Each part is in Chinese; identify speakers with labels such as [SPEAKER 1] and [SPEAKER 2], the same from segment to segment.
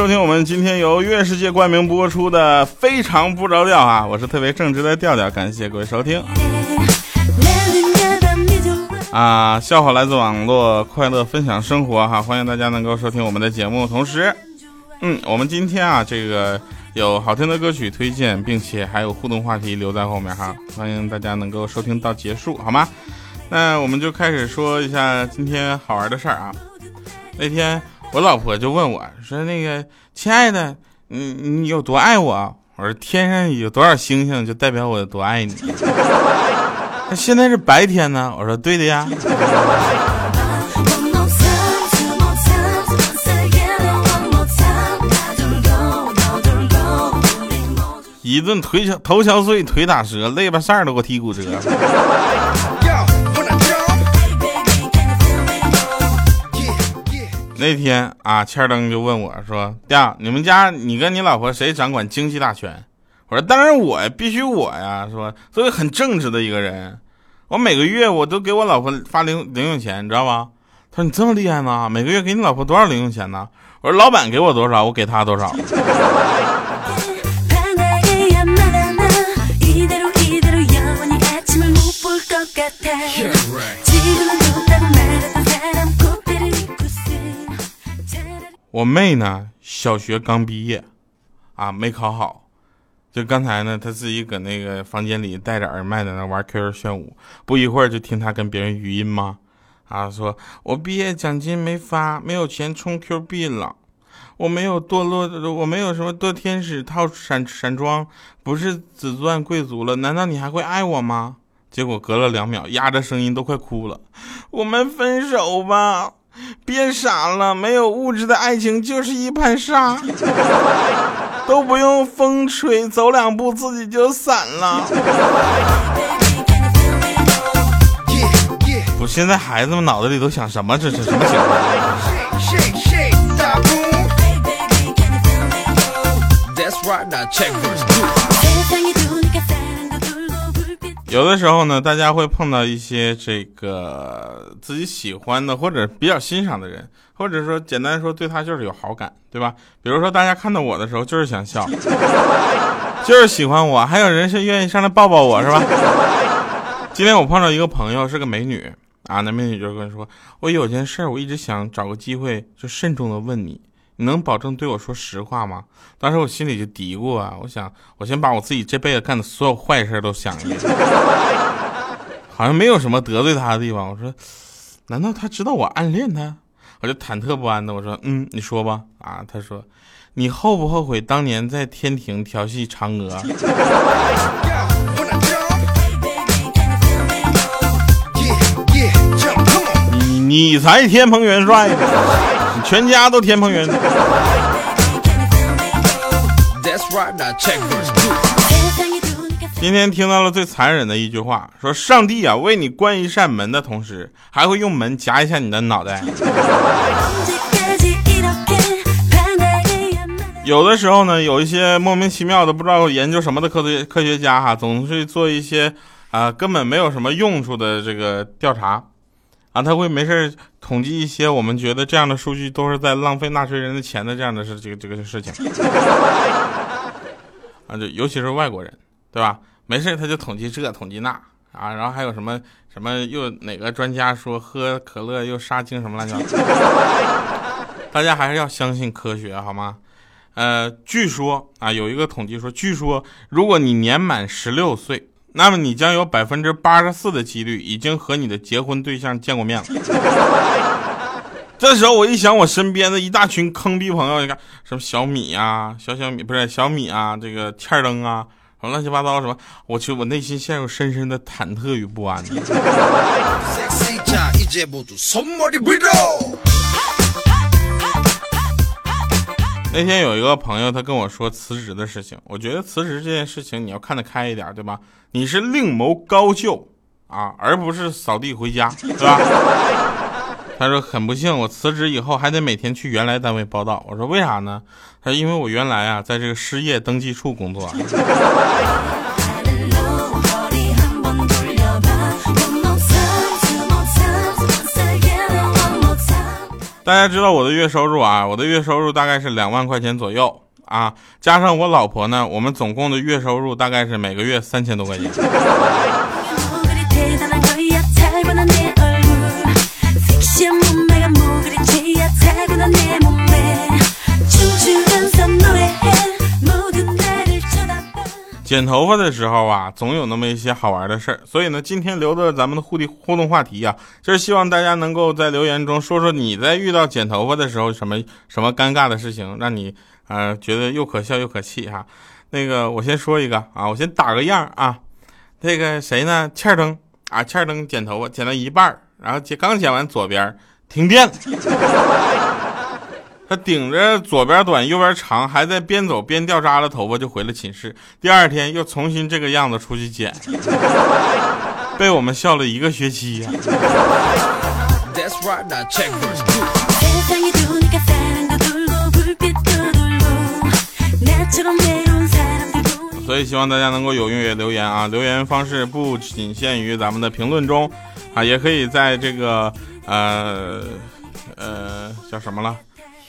[SPEAKER 1] 收听我们今天由月世界冠名播出的《非常不着调》啊！我是特别正直的调调，感谢各位收听。啊，笑话来自网络，快乐分享生活哈！欢迎大家能够收听我们的节目，同时，嗯，我们今天啊，这个有好听的歌曲推荐，并且还有互动话题留在后面哈，欢迎大家能够收听到结束，好吗？那我们就开始说一下今天好玩的事儿啊。那天。我老婆就问我说：“那个亲爱的，你你有多爱我？”我说：“天上有多少星星，就代表我有多爱你。”那现在是白天呢？我说：“对的呀。”一顿腿敲头敲碎，腿打折，肋巴扇都给我踢骨折。那天啊，千灯就问我说：“爹，你们家你跟你老婆谁掌管经济大权？”我说：“当然我呀，必须我呀，是吧？作为很正直的一个人，我每个月我都给我老婆发零零用钱，你知道吧？”他说：“你这么厉害吗？每个月给你老婆多少零用钱呢？”我说：“老板给我多少，我给他多少。”我妹呢，小学刚毕业，啊，没考好。就刚才呢，她自己搁那个房间里戴着耳麦在那玩 QQ 炫舞，不一会儿就听她跟别人语音吗？啊，说我毕业奖金没发，没有钱充 Q 币了。我没有堕落，我没有什么堕天使套闪闪装，不是紫钻贵族了。难道你还会爱我吗？结果隔了两秒，压着声音都快哭了。我们分手吧。别傻了，没有物质的爱情就是一盘沙，都不用风吹，走两步自己就散了。不，现在孩子们脑子里都想什么？这是什么情况？有的时候呢，大家会碰到一些这个自己喜欢的或者比较欣赏的人，或者说简单说对他就是有好感，对吧？比如说大家看到我的时候就是想笑，就是喜欢我，还有人是愿意上来抱抱我，是吧？今天我碰到一个朋友是个美女啊，那美女就跟我说，我有件事我一直想找个机会就慎重的问你。你能保证对我说实话吗？当时我心里就嘀咕啊，我想我先把我自己这辈子干的所有坏事都想一遍，好像没有什么得罪他的地方。我说，难道他知道我暗恋他？我就忐忑不安的我说，嗯，你说吧。啊，他说，你后不后悔当年在天庭调戏嫦娥？你你才天蓬元帅呢。全家都天蓬元帅。今天听到了最残忍的一句话，说上帝啊，为你关一扇门的同时，还会用门夹一下你的脑袋。有的时候呢，有一些莫名其妙的不知道研究什么的科学科学家哈，总是做一些啊根本没有什么用处的这个调查。他会没事统计一些我们觉得这样的数据都是在浪费纳税人的钱的这样的事，这个这个事情。啊，就尤其是外国人，对吧？没事他就统计这统计那啊，然后还有什么什么又哪个专家说喝可乐又杀精什么乱七八糟。大家还是要相信科学好吗？呃，据说啊，有一个统计说，据说如果你年满十六岁。那么你将有百分之八十四的几率已经和你的结婚对象见过面了。这时候我一想，我身边的一大群坑逼朋友，你看什么小米啊，小小米不是小米啊，这个欠灯啊，什么乱七八糟什么，我去，我内心陷入深深的忐忑与不安。那天有一个朋友，他跟我说辞职的事情。我觉得辞职这件事情，你要看得开一点，对吧？你是另谋高就啊，而不是扫地回家，对吧？他说很不幸，我辞职以后还得每天去原来单位报道。我说为啥呢？他说因为我原来啊，在这个失业登记处工作。大家知道我的月收入啊，我的月收入大概是两万块钱左右啊，加上我老婆呢，我们总共的月收入大概是每个月三千多块钱。剪头发的时候啊，总有那么一些好玩的事儿，所以呢，今天留的咱们的互动互动话题啊，就是希望大家能够在留言中说说你在遇到剪头发的时候什么什么尴尬的事情，让你呃觉得又可笑又可气哈。那个我先说一个啊，我先打个样啊，那个谁呢？欠灯啊，欠灯剪头发剪到一半，然后剪刚剪完左边停电了。他顶着左边短右边长，还在边走边掉渣的头发就回了寝室。第二天又重新这个样子出去剪，被我们笑了一个学期呀。所以希望大家能够踊跃留言啊！留言方式不仅限于咱们的评论中啊，也可以在这个呃呃叫什么了？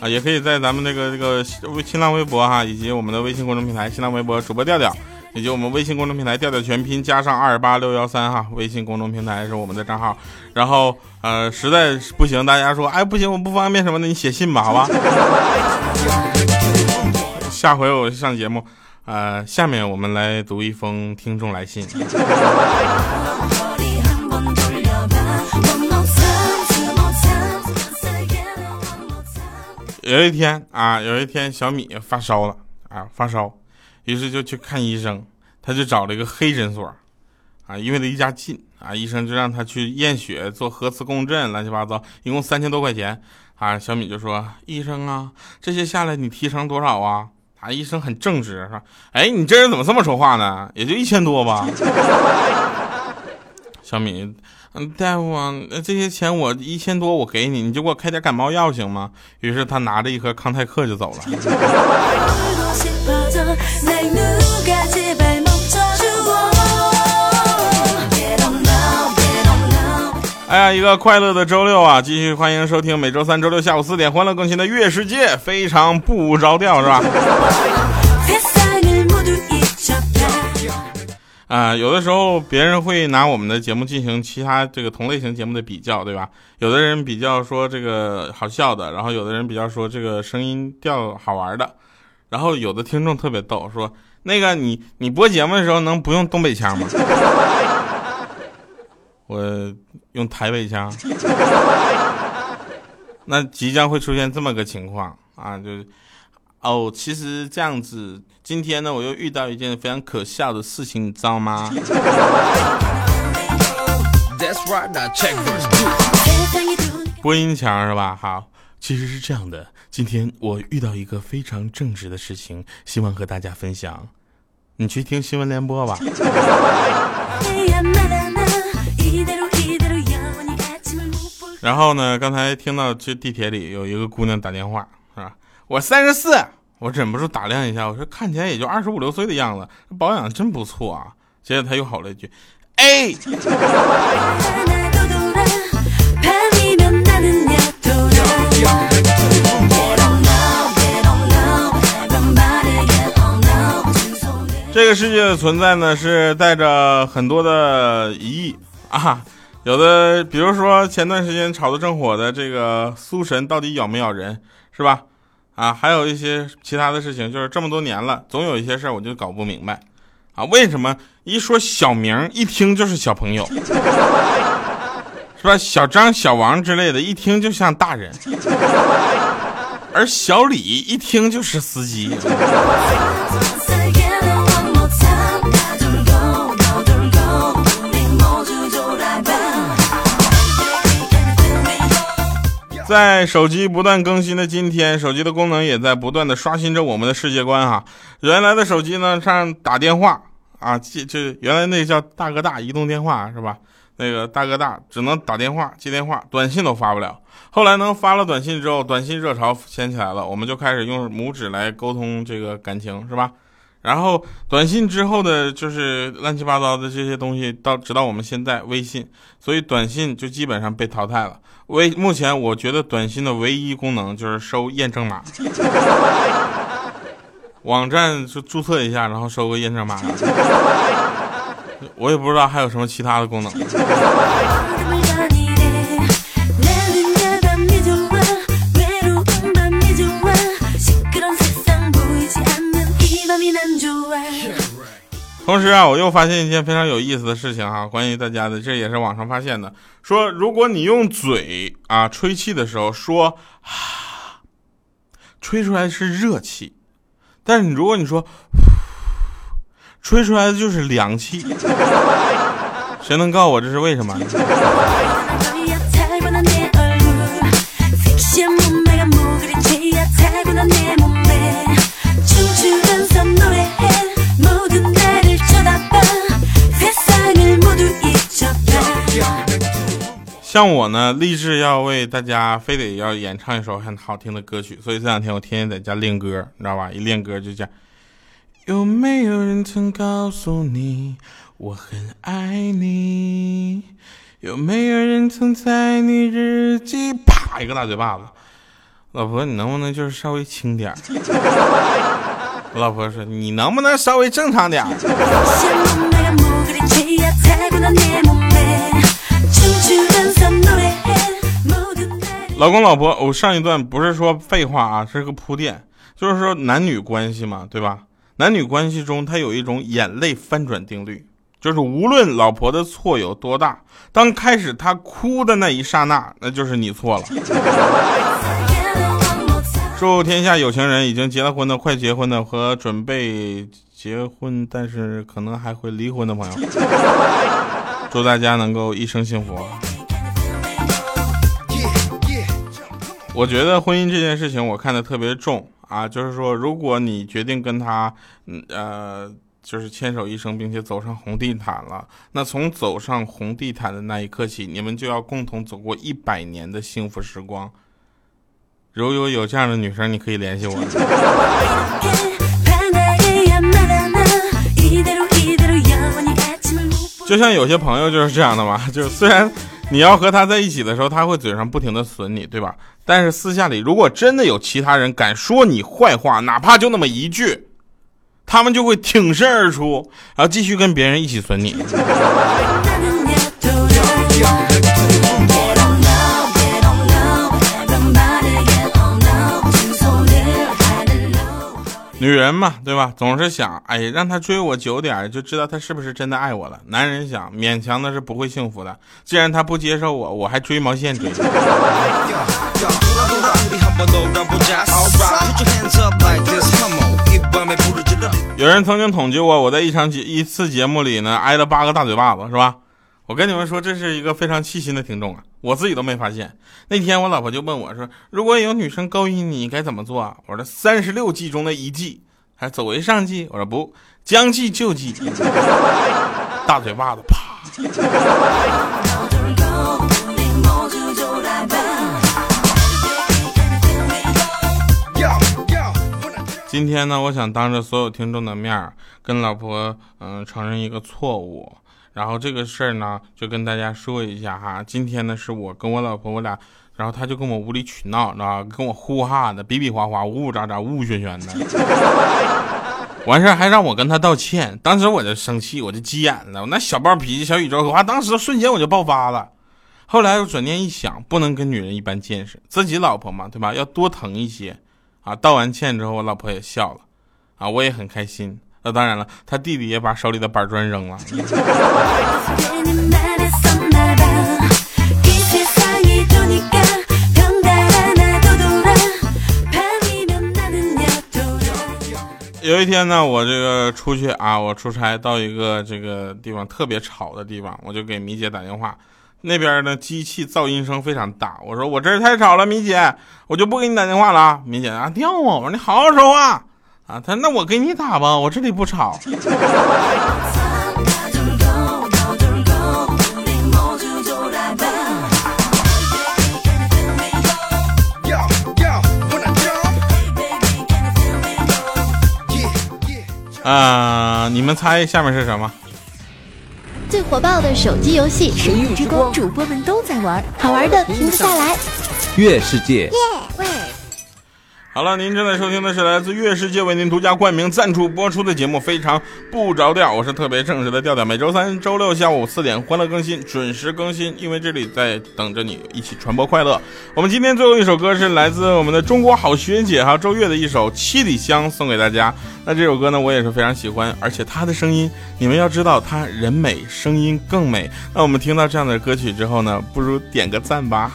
[SPEAKER 1] 啊，也可以在咱们这个这个微新浪微博哈，以及我们的微信公众平台新浪微博主播调调，以及我们微信公众平台调调全拼加上二八六幺三哈，微信公众平台是我们的账号。然后呃，实在不行，大家说哎不行，我不方便什么的，你写信吧，好吧。下回我上节目，呃，下面我们来读一封听众来信。有一天啊，有一天小米发烧了啊，发烧，于是就去看医生，他就找了一个黑诊所，啊，因为离家近啊，医生就让他去验血、做核磁共振，乱七八糟，一共三千多块钱啊。小米就说：“医生啊，这些下来你提成多少啊？”啊，医生很正直，说：“哎，你这人怎么这么说话呢？也就一千多吧。” 小米。嗯，大夫啊，这些钱我一千多，我给你，你就给我开点感冒药行吗？于是他拿着一盒康泰克就走了。哎呀，一个快乐的周六啊！继续欢迎收听每周三、周六下午四点欢乐更新的《月世界》，非常不着调，是吧？啊，有的时候别人会拿我们的节目进行其他这个同类型节目的比较，对吧？有的人比较说这个好笑的，然后有的人比较说这个声音调好玩的，然后有的听众特别逗，说那个你你播节目的时候能不用东北腔吗？我用台北腔。那即将会出现这么个情况啊，就是。哦，其实这样子，今天呢，我又遇到一件非常可笑的事情，你知道吗？播音腔是吧？好，其实是这样的，今天我遇到一个非常正直的事情，希望和大家分享。你去听新闻联播吧。然后呢，刚才听到这地铁里有一个姑娘打电话。我三十四，我忍不住打量一下，我说看起来也就二十五六岁的样子，保养真不错啊。接着他又吼了一句：“哎！”这个世界的存在呢，是带着很多的疑义啊。有的，比如说前段时间炒得正火的这个苏神，到底咬没咬人，是吧？啊，还有一些其他的事情，就是这么多年了，总有一些事儿我就搞不明白，啊，为什么一说小明，一听就是小朋友，是吧？小张、小王之类的，一听就像大人，而小李一听就是司机。在手机不断更新的今天，手机的功能也在不断的刷新着我们的世界观哈。原来的手机呢，上打电话啊，这这原来那个叫大哥大移动电话是吧？那个大哥大只能打电话接电话，短信都发不了。后来能，发了短信之后，短信热潮掀起来了，我们就开始用拇指来沟通这个感情是吧？然后短信之后的就是乱七八糟的这些东西，到直到我们现在微信，所以短信就基本上被淘汰了。微目前我觉得短信的唯一功能就是收验证码，网站就注册一下，然后收个验证码。我也不知道还有什么其他的功能。同时啊，我又发现一件非常有意思的事情哈，关于大家的，这也是网上发现的。说如果你用嘴啊吹气的时候说啊，吹出来是热气，但是你如果你说，吹出来的就是凉气，谁能告诉我这是为什么？像我呢，立志要为大家非得要演唱一首很好听的歌曲，所以这两天我天天在家练歌，你知道吧？一练歌就讲，有没有人曾告诉你我很爱你？有没有人曾在你日记啪一个大嘴巴子？老婆，你能不能就是稍微轻点我 老婆说，你能不能稍微正常点 老公老婆，我上一段不是说废话啊，是个铺垫，就是说男女关系嘛，对吧？男女关系中，它有一种眼泪翻转定律，就是无论老婆的错有多大，当开始她哭的那一刹那，那就是你错了。祝天下有情人，已经结了婚的、快结婚的和准备结婚但是可能还会离婚的朋友，祝大家能够一生幸福。我觉得婚姻这件事情，我看的特别重啊，就是说，如果你决定跟他，嗯呃，就是牵手一生，并且走上红地毯了，那从走上红地毯的那一刻起，你们就要共同走过一百年的幸福时光。如果有这样的女生，你可以联系我。就像有些朋友就是这样的嘛，就是虽然。你要和他在一起的时候，他会嘴上不停的损你，对吧？但是私下里，如果真的有其他人敢说你坏话，哪怕就那么一句，他们就会挺身而出，然后继续跟别人一起损你。女人嘛，对吧？总是想，哎，让他追我久点，就知道他是不是真的爱我了。男人想，勉强的是不会幸福的。既然他不接受我，我还追毛线追？有人曾经统计过，我在一场节一次节目里呢，挨了八个大嘴巴子，是吧？我跟你们说，这是一个非常细心的听众啊，我自己都没发现。那天我老婆就问我说：“如果有女生勾引你，该怎么做？”啊我说：“三十六计中的一计，还走为上计。”我说：“不，将计就计。”大嘴巴子啪。今天呢，我想当着所有听众的面跟老婆嗯承认一个错误。然后这个事儿呢，就跟大家说一下哈。今天呢，是我跟我老婆我俩，然后他就跟我无理取闹，知道？跟我呼哈的，比比划划，呜呜喳喳，呜呜喧喧的。完事儿还让我跟他道歉，当时我就生气，我就急眼了。我那小暴脾气、小宇宙可话，当时瞬间我就爆发了。后来我转念一想，不能跟女人一般见识，自己老婆嘛，对吧？要多疼一些啊。道完歉之后，我老婆也笑了，啊，我也很开心。那当然了，他弟弟也把手里的板砖扔了。有一天呢，我这个出去啊，我出差到一个这个地方特别吵的地方，我就给米姐打电话，
[SPEAKER 2] 那边呢机器噪音声非常大。我说我这儿太吵了，米姐，我就不给你打电话了啊。米姐啊，掉啊！我说你好好说话啊。他那我给你打吧，我这里不吵。啊！你们猜下面是什么？
[SPEAKER 3] 最火爆的手机游戏《神域之光》，主播们都在玩，好玩的停不下来。
[SPEAKER 4] 月世界。
[SPEAKER 2] 好了，您正在收听的是来自月世界为您独家冠名赞助播出的节目《非常不着调》，我是特别正直的调调。每周三、周六下午四点欢乐更新，准时更新，因为这里在等着你一起传播快乐。我们今天最后一首歌是来自我们的中国好学姐哈周月的一首《七里香》，送给大家。那这首歌呢，我也是非常喜欢，而且她的声音，你们要知道，她人美，声音更美。那我们听到这样的歌曲之后呢，不如点个赞吧。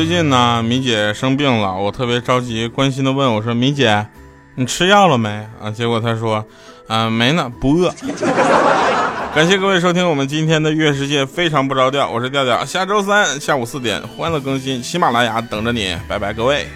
[SPEAKER 2] 最近呢，米姐生病了，我特别着急，关心的问我说：“米姐，你吃药了没？”啊，结果她说：“嗯，没呢，不饿。”感谢各位收听我们今天的月世界，非常不着调，我是调调，下周三下午四点欢乐更新，喜马拉雅等着你，拜拜，各位。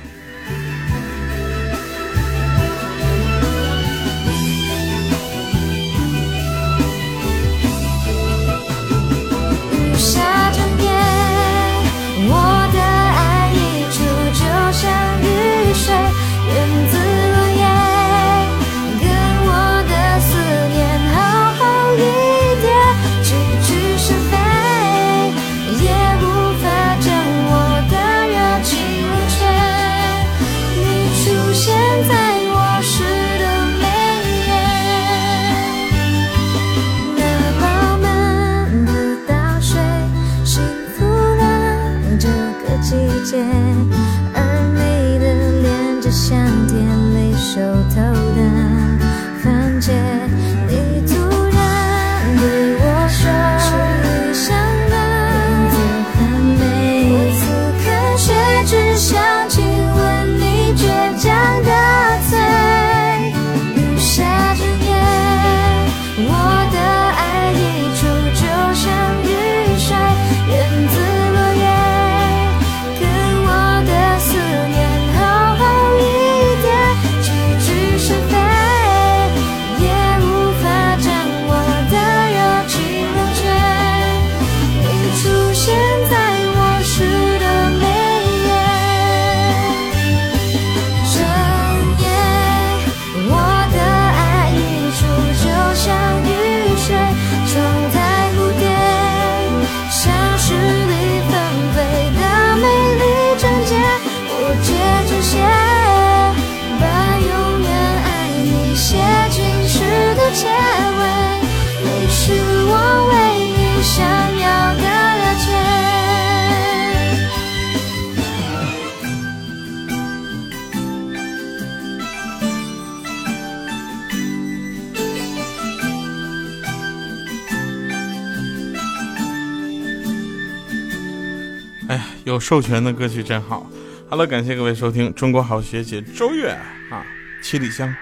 [SPEAKER 1] 有授权的歌曲真好。好了，感谢各位收听《中国好学姐》周月啊，七里香。